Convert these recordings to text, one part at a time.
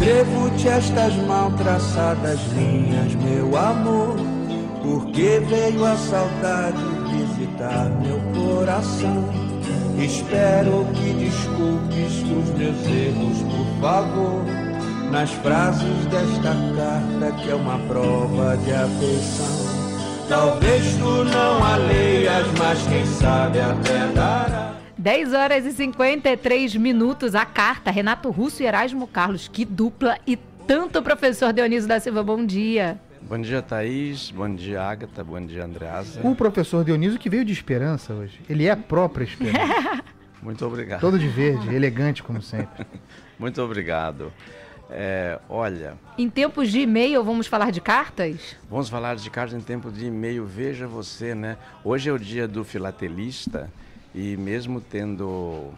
Escrevo-te estas mal traçadas linhas, meu amor, porque veio a saudade visitar meu coração. Espero que desculpes os meus erros, por favor, nas frases desta carta que é uma prova de afeição. Talvez tu não a leias, mas quem sabe até. 10 horas e 53 minutos. A carta, Renato Russo e Erasmo Carlos. Que dupla e tanto, professor Dionísio da Silva. Bom dia. Bom dia, Thaís. Bom dia, Agatha. Bom dia, Andreasa. O professor Dionísio que veio de esperança hoje. Ele é a própria esperança. Muito obrigado. Todo de verde, elegante como sempre. Muito obrigado. É, olha. Em tempos de e-mail, vamos falar de cartas? Vamos falar de cartas em tempo de e-mail. Veja você, né? Hoje é o dia do filatelista e mesmo tendo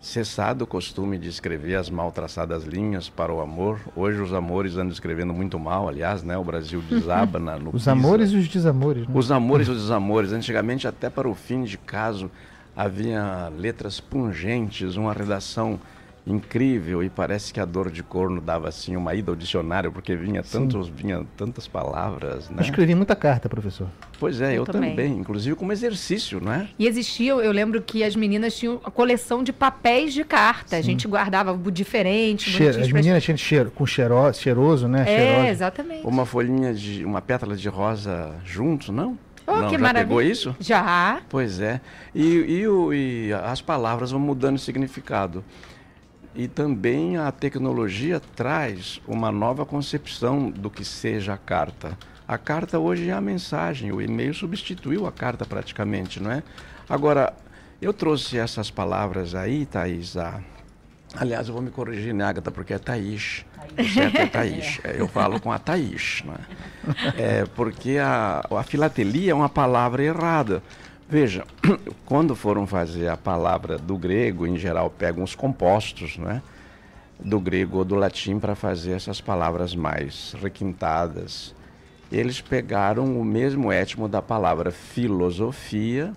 cessado o costume de escrever as mal traçadas linhas para o amor, hoje os amores andam escrevendo muito mal, aliás, né? O Brasil desaba na, no Os Pisa. amores e os desamores. Né? Os amores e os desamores. Antigamente, até para o fim de caso, havia letras pungentes, uma redação incrível e parece que a dor de corno dava assim uma ida ao dicionário porque vinha tantos vinha tantas palavras né? eu escrevi muita carta professor pois é eu, eu também. também. inclusive como exercício não é e existia eu lembro que as meninas tinham a coleção de papéis de carta Sim. a gente guardava diferente cheiro, as meninas tinham cheiro com cheiro, cheiroso né é cheiroso. exatamente uma folhinha de uma pétala de rosa junto não Oh, não, que já maravilha. pegou isso? Já. Pois é. E, e, e, as palavras vão mudando de significado. E também a tecnologia traz uma nova concepção do que seja a carta. A carta hoje é a mensagem, o e-mail substituiu a carta praticamente, não é? Agora, eu trouxe essas palavras aí, Thaís, a... aliás, eu vou me corrigir, né, Agatha, porque é Thaís. Thaís. Certo, é Thaís. É, eu falo com a Thaís, não é? é porque a, a filatelia é uma palavra errada. Veja, quando foram fazer a palavra do grego, em geral pegam os compostos, né? Do grego ou do latim para fazer essas palavras mais requintadas. Eles pegaram o mesmo étimo da palavra filosofia,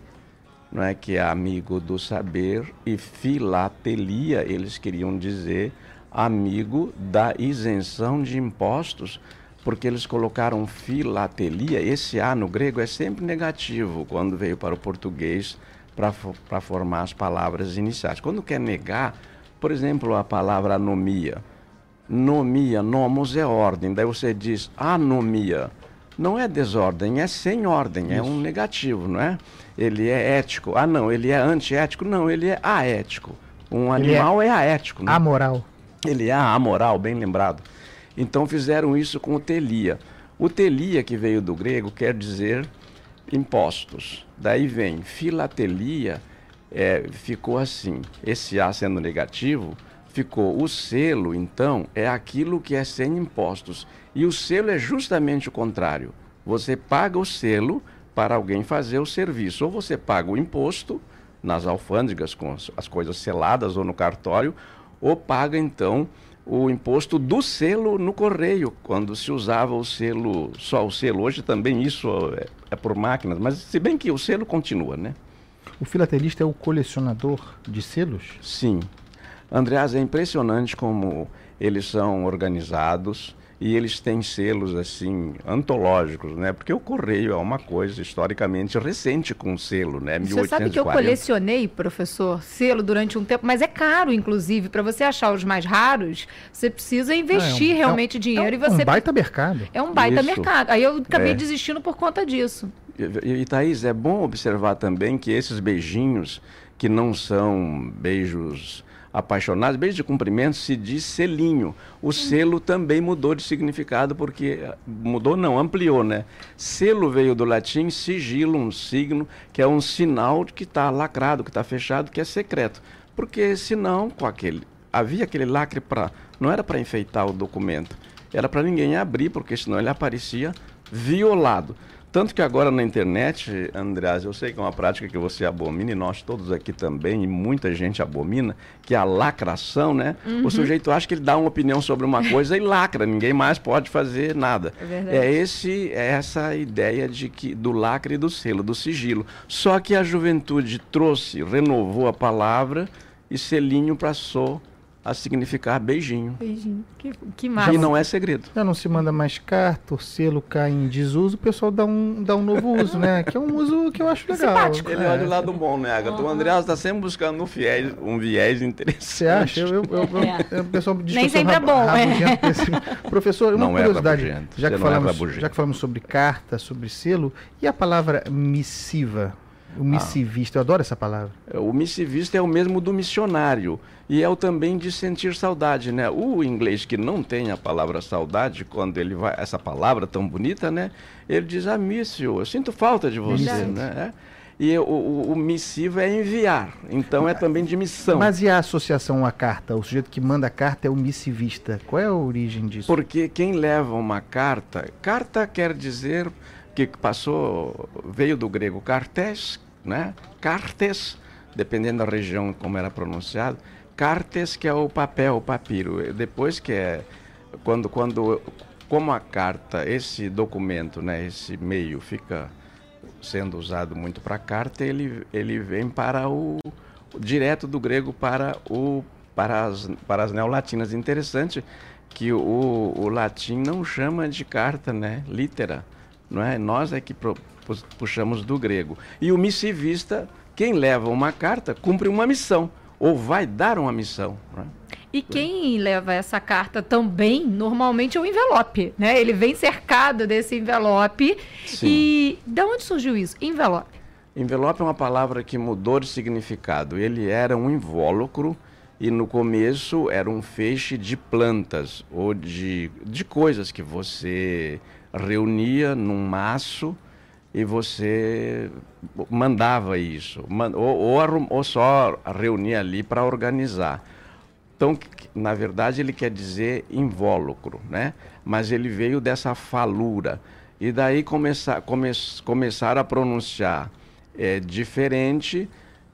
não é que é amigo do saber, e filatelia, eles queriam dizer amigo da isenção de impostos porque eles colocaram filatelia. Esse A no grego é sempre negativo quando veio para o português para formar as palavras iniciais. Quando quer negar, por exemplo, a palavra anomia. Nomia, nomos é ordem. Daí você diz anomia. Não é desordem, é sem ordem, Isso. é um negativo, não é? Ele é ético. Ah, não, ele é antiético. Não, ele é aético. Um animal é, é aético. Né? Amoral. Ele é amoral, bem lembrado. Então fizeram isso com o telia. O telia, que veio do grego, quer dizer impostos. Daí vem filatelia, é, ficou assim. Esse A sendo negativo, ficou o selo, então, é aquilo que é sem impostos. E o selo é justamente o contrário. Você paga o selo para alguém fazer o serviço. Ou você paga o imposto nas alfândegas com as coisas seladas ou no cartório, ou paga então o imposto do selo no correio, quando se usava o selo, só o selo. Hoje também isso é, é por máquinas, mas se bem que o selo continua, né? O filatelista é o colecionador de selos? Sim. Andreas, é impressionante como eles são organizados e eles têm selos assim antológicos, né? Porque o correio é uma coisa historicamente recente com selo, né? Você sabe que eu colecionei, professor, selo durante um tempo, mas é caro, inclusive, para você achar os mais raros, você precisa investir é, é um, realmente é um, dinheiro é um, e você É um baita mercado. É um baita Isso. mercado. Aí eu acabei é. desistindo por conta disso. E, e Thaís, é bom observar também que esses beijinhos que não são beijos apaixonados, beijo de cumprimento se diz selinho. O selo também mudou de significado porque mudou não, ampliou, né? Selo veio do latim sigilo, um signo que é um sinal que está lacrado, que está fechado, que é secreto. Porque senão, com aquele havia aquele lacre para não era para enfeitar o documento, era para ninguém abrir, porque senão ele aparecia violado. Tanto que agora na internet, Andreas, eu sei que é uma prática que você abomina, e nós todos aqui também, e muita gente abomina, que é a lacração, né? Uhum. O sujeito acha que ele dá uma opinião sobre uma coisa e lacra, ninguém mais pode fazer nada. É, é, esse, é essa ideia de que, do lacre e do selo, do sigilo. Só que a juventude trouxe, renovou a palavra e selinho passou a significar beijinho. Beijinho. Que, que massa. E não é segredo. Já não se manda mais carta, o selo cai em desuso, o pessoal dá um, dá um novo uso, né? Que é um uso que eu acho legal. Simpático. Ele é. olha o lado bom, né, Agatha? O Andreas está sempre buscando um viés, um viés interessante. Você acha? Eu, eu, eu, eu- É. o pessoal diz Nem sempre é bom, é. desse- Professor, uma Não é curiosidade. rabugento, já, que é falamos, já que falamos sobre carta, sobre selo, e a palavra missiva? Ah. O missivista, eu adoro essa palavra. O missivista é o mesmo do missionário e é o também de sentir saudade, né? O inglês que não tem a palavra saudade, quando ele vai essa palavra tão bonita, né? Ele diz I miss you, eu sinto falta de você, Verdade. né? É. E o, o, o missivo é enviar, então é também de missão. Mas e a associação à carta? O sujeito que manda a carta é o missivista. Qual é a origem disso? Porque quem leva uma carta, carta quer dizer que passou, veio do grego cartes, né? Cartes, dependendo da região como era pronunciado, cartes que é o papel, o papiro. Depois que é quando quando como a carta, esse documento, né, esse meio fica sendo usado muito para carta, ele ele vem para o direto do grego para o para as para as neolatinas. Interessante que o, o latim não chama de carta, né? Litera, não é? Nós é que puxamos do grego. E o missivista, quem leva uma carta, cumpre uma missão ou vai dar uma missão. é? E quem leva essa carta também, normalmente, é o envelope, né? Ele vem cercado desse envelope. Sim. E de onde surgiu isso? Envelope. Envelope é uma palavra que mudou de significado. Ele era um invólucro e no começo era um feixe de plantas ou de, de coisas que você reunia num maço e você mandava isso. Ou, ou, ou só reunia ali para organizar. Então, na verdade, ele quer dizer invólucro, né? Mas ele veio dessa falura. E daí começar, come, começaram a pronunciar é, diferente.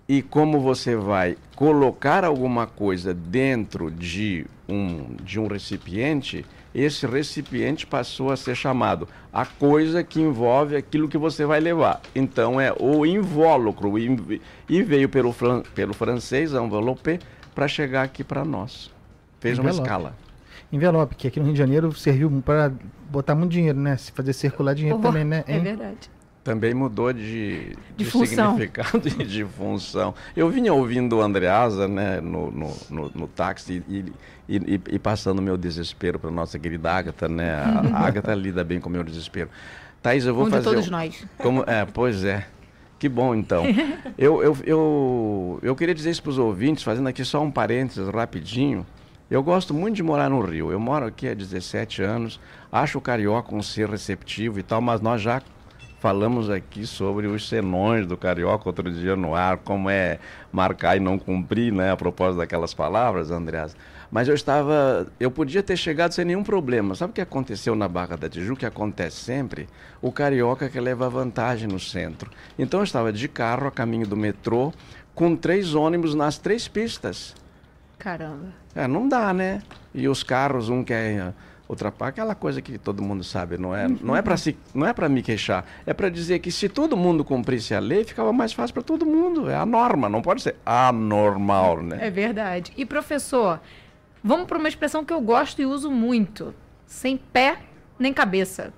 E como você vai colocar alguma coisa dentro de um, de um recipiente, esse recipiente passou a ser chamado a coisa que envolve aquilo que você vai levar. Então é o invólucro. E veio pelo, fran- pelo francês, envelope, para chegar aqui para nós. Fez uma Envelope. escala. Envelope, que aqui no Rio de Janeiro serviu para botar muito dinheiro, né? Se fazer circular dinheiro Oh, também, né? É hein? verdade. Também mudou de, De função. significado e de função. Eu vinha ouvindo o Andreasa né, no, no, no, no táxi e, e, e- e passando meu desespero para nossa querida Agatha, né? A, a Agatha lida bem com o meu desespero. Thaís, eu vou Um de fazer. todos um- nós. Como, é, pois é. Que bom, então. Eu, eu, eu, eu queria dizer isso para os ouvintes, fazendo aqui só um parênteses rapidinho. Eu gosto muito de morar no Rio. Eu moro aqui há 17 anos. Acho o carioca um ser receptivo e tal, mas nós já falamos aqui sobre os senões do carioca outro dia no ar, como é marcar e não cumprir, né? A propósito daquelas palavras, Andreas. Mas eu estava. Eu podia ter chegado sem nenhum problema. Sabe o que aconteceu na Barra da Tijuca? Que acontece sempre? O carioca que leva vantagem no centro. Então eu estava de carro a caminho do metrô, com três ônibus nas três pistas. Caramba. É, não dá, né? E os carros, um quer ultrapassar, aquela coisa que todo mundo sabe, não é, não é para se, não é para me queixar, é para dizer que se todo mundo cumprisse a lei, ficava mais fácil para todo mundo. É a norma, não pode ser anormal, né? É verdade. E professor, vamos para uma expressão que eu gosto e uso muito: sem pé nem cabeça.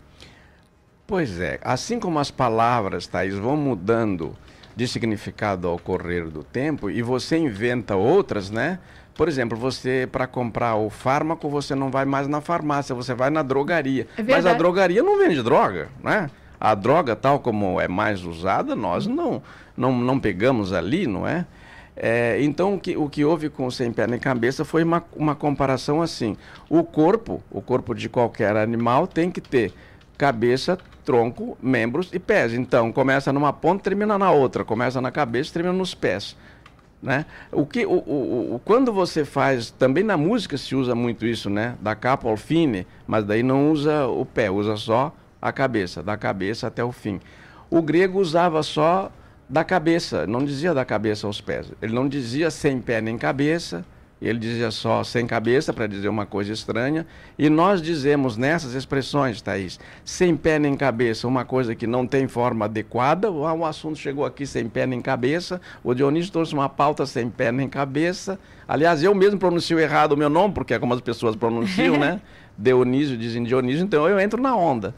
Pois é, assim como as palavras, Thaís, vão mudando de significado ao correr do tempo e você inventa outras, né? Por exemplo, você para comprar o fármaco, você não vai mais na farmácia, você vai na drogaria. É Mas a drogaria não vende droga, né? A droga, tal como é mais usada, nós não, não, não pegamos ali, não é? É, então, o que, o que houve com o sem pé nem cabeça foi uma, uma comparação assim. O corpo, o corpo de qualquer animal tem que ter cabeça, tronco, membros e pés. Então, começa numa ponta, termina na outra. Começa na cabeça, termina nos pés. Né? O que, o, o, o- quando você faz, também na música se usa muito isso, né? Da capa ao fine, mas daí não usa o pé, usa só a cabeça, da cabeça até o fim. O grego usava só da cabeça, não dizia da cabeça aos pés. Ele não dizia sem pé nem cabeça, Ele dizia só sem cabeça para dizer uma coisa estranha. E nós dizemos nessas expressões, Thaís, sem pé nem cabeça, uma coisa que não tem forma adequada. O, o assunto chegou aqui sem pé nem cabeça. O Dionísio trouxe uma pauta sem pé nem cabeça. Aliás, eu mesmo pronuncio errado o meu nome, porque é como as pessoas pronunciam, né? Dionísio dizem Dionísio, então eu entro na onda.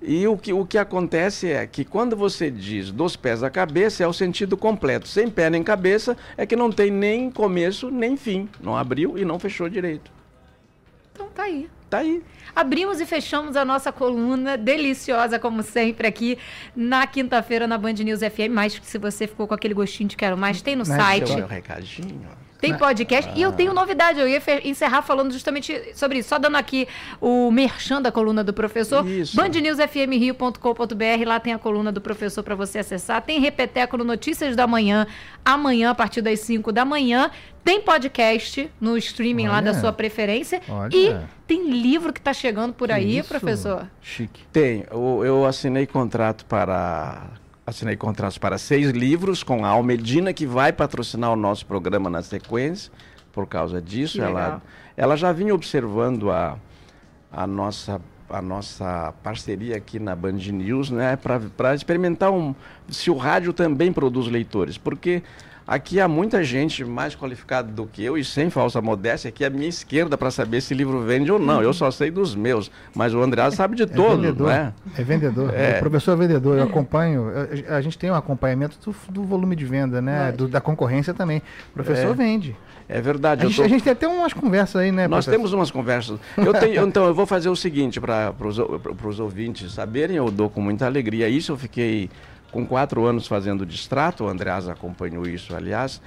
E o que, o que acontece é que quando você diz dos pés à cabeça, é o sentido completo. Sem pé nem cabeça, é que não tem nem começo nem fim. Não abriu e não fechou direito. Então tá aí. Tá aí. Abrimos e fechamos a nossa coluna deliciosa, como sempre, aqui na quinta-feira na Band News FM. Mas se você ficou com aquele gostinho de quero mais, tem no Mas site. Meu recadinho. Tem podcast. Ah. E eu tenho novidade. Eu ia encerrar falando justamente sobre isso. Só dando aqui o merchan da coluna do professor. bandnewsfmrio.com.br. Lá tem a coluna do professor para você acessar. Tem Repeteco no Notícias da Manhã. Amanhã, a partir das 5 da manhã. Tem podcast no streaming Olha. lá da sua preferência. Olha. E tem livro que está chegando por aí, isso? professor? Chique. Tem. Eu, eu assinei contrato para assinei contratos para seis livros com a Almedina, que vai patrocinar o nosso programa na sequência, por causa disso. Ela, ela já vinha observando a, a, nossa, a nossa parceria aqui na Band News, né, para experimentar um, se o rádio também produz leitores, porque Aqui há muita gente mais qualificada do que eu e sem falsa modéstia aqui à minha esquerda para saber se livro vende ou não. Eu só sei dos meus, mas o André sabe de é todos, vendedor, é? É vendedor. É. O professor é vendedor. Eu acompanho. A gente tem um acompanhamento do, do volume de venda, né? Do, da concorrência também. O professor é. vende. É verdade. A gente, tô... a gente, tem até umas conversas aí, né? Nós professor? temos umas conversas. Eu tenho, então, eu vou fazer o seguinte para os ouvintes saberem, eu dou com muita alegria isso. Eu fiquei com quatro anos fazendo distrato, o Andreas acompanhou isso, aliás,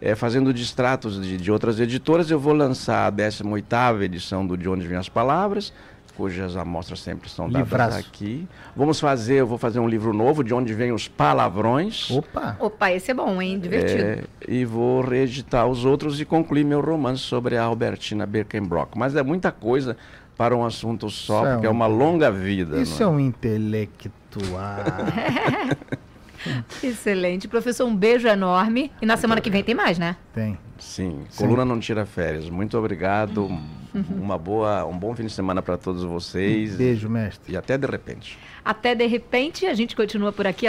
é, fazendo distratos de, de, outras editoras. Eu vou lançar a 18ª edição do De Onde Vêm as Palavras, cujas amostras sempre são dadas Livraço. aqui. Vamos fazer, eu vou fazer um livro novo, De Onde Vêm os Palavrões. Opa! Opa, esse é bom, hein? Divertido. É, e vou reeditar os outros e concluir meu romance sobre a Albertina Birkenbrock. Mas é muita coisa para um assunto só, isso é porque é, um... é uma longa vida. Isso é um intelecto Excelente. Professor, um beijo enorme. E na semana que vem tem mais, né? Tem. Sim. Sim. Coluna não tira férias. Muito obrigado. Uhum. Uma boa, um bom fim de semana para todos vocês. beijo, mestre. E até de repente. Até de repente. A gente continua por aqui.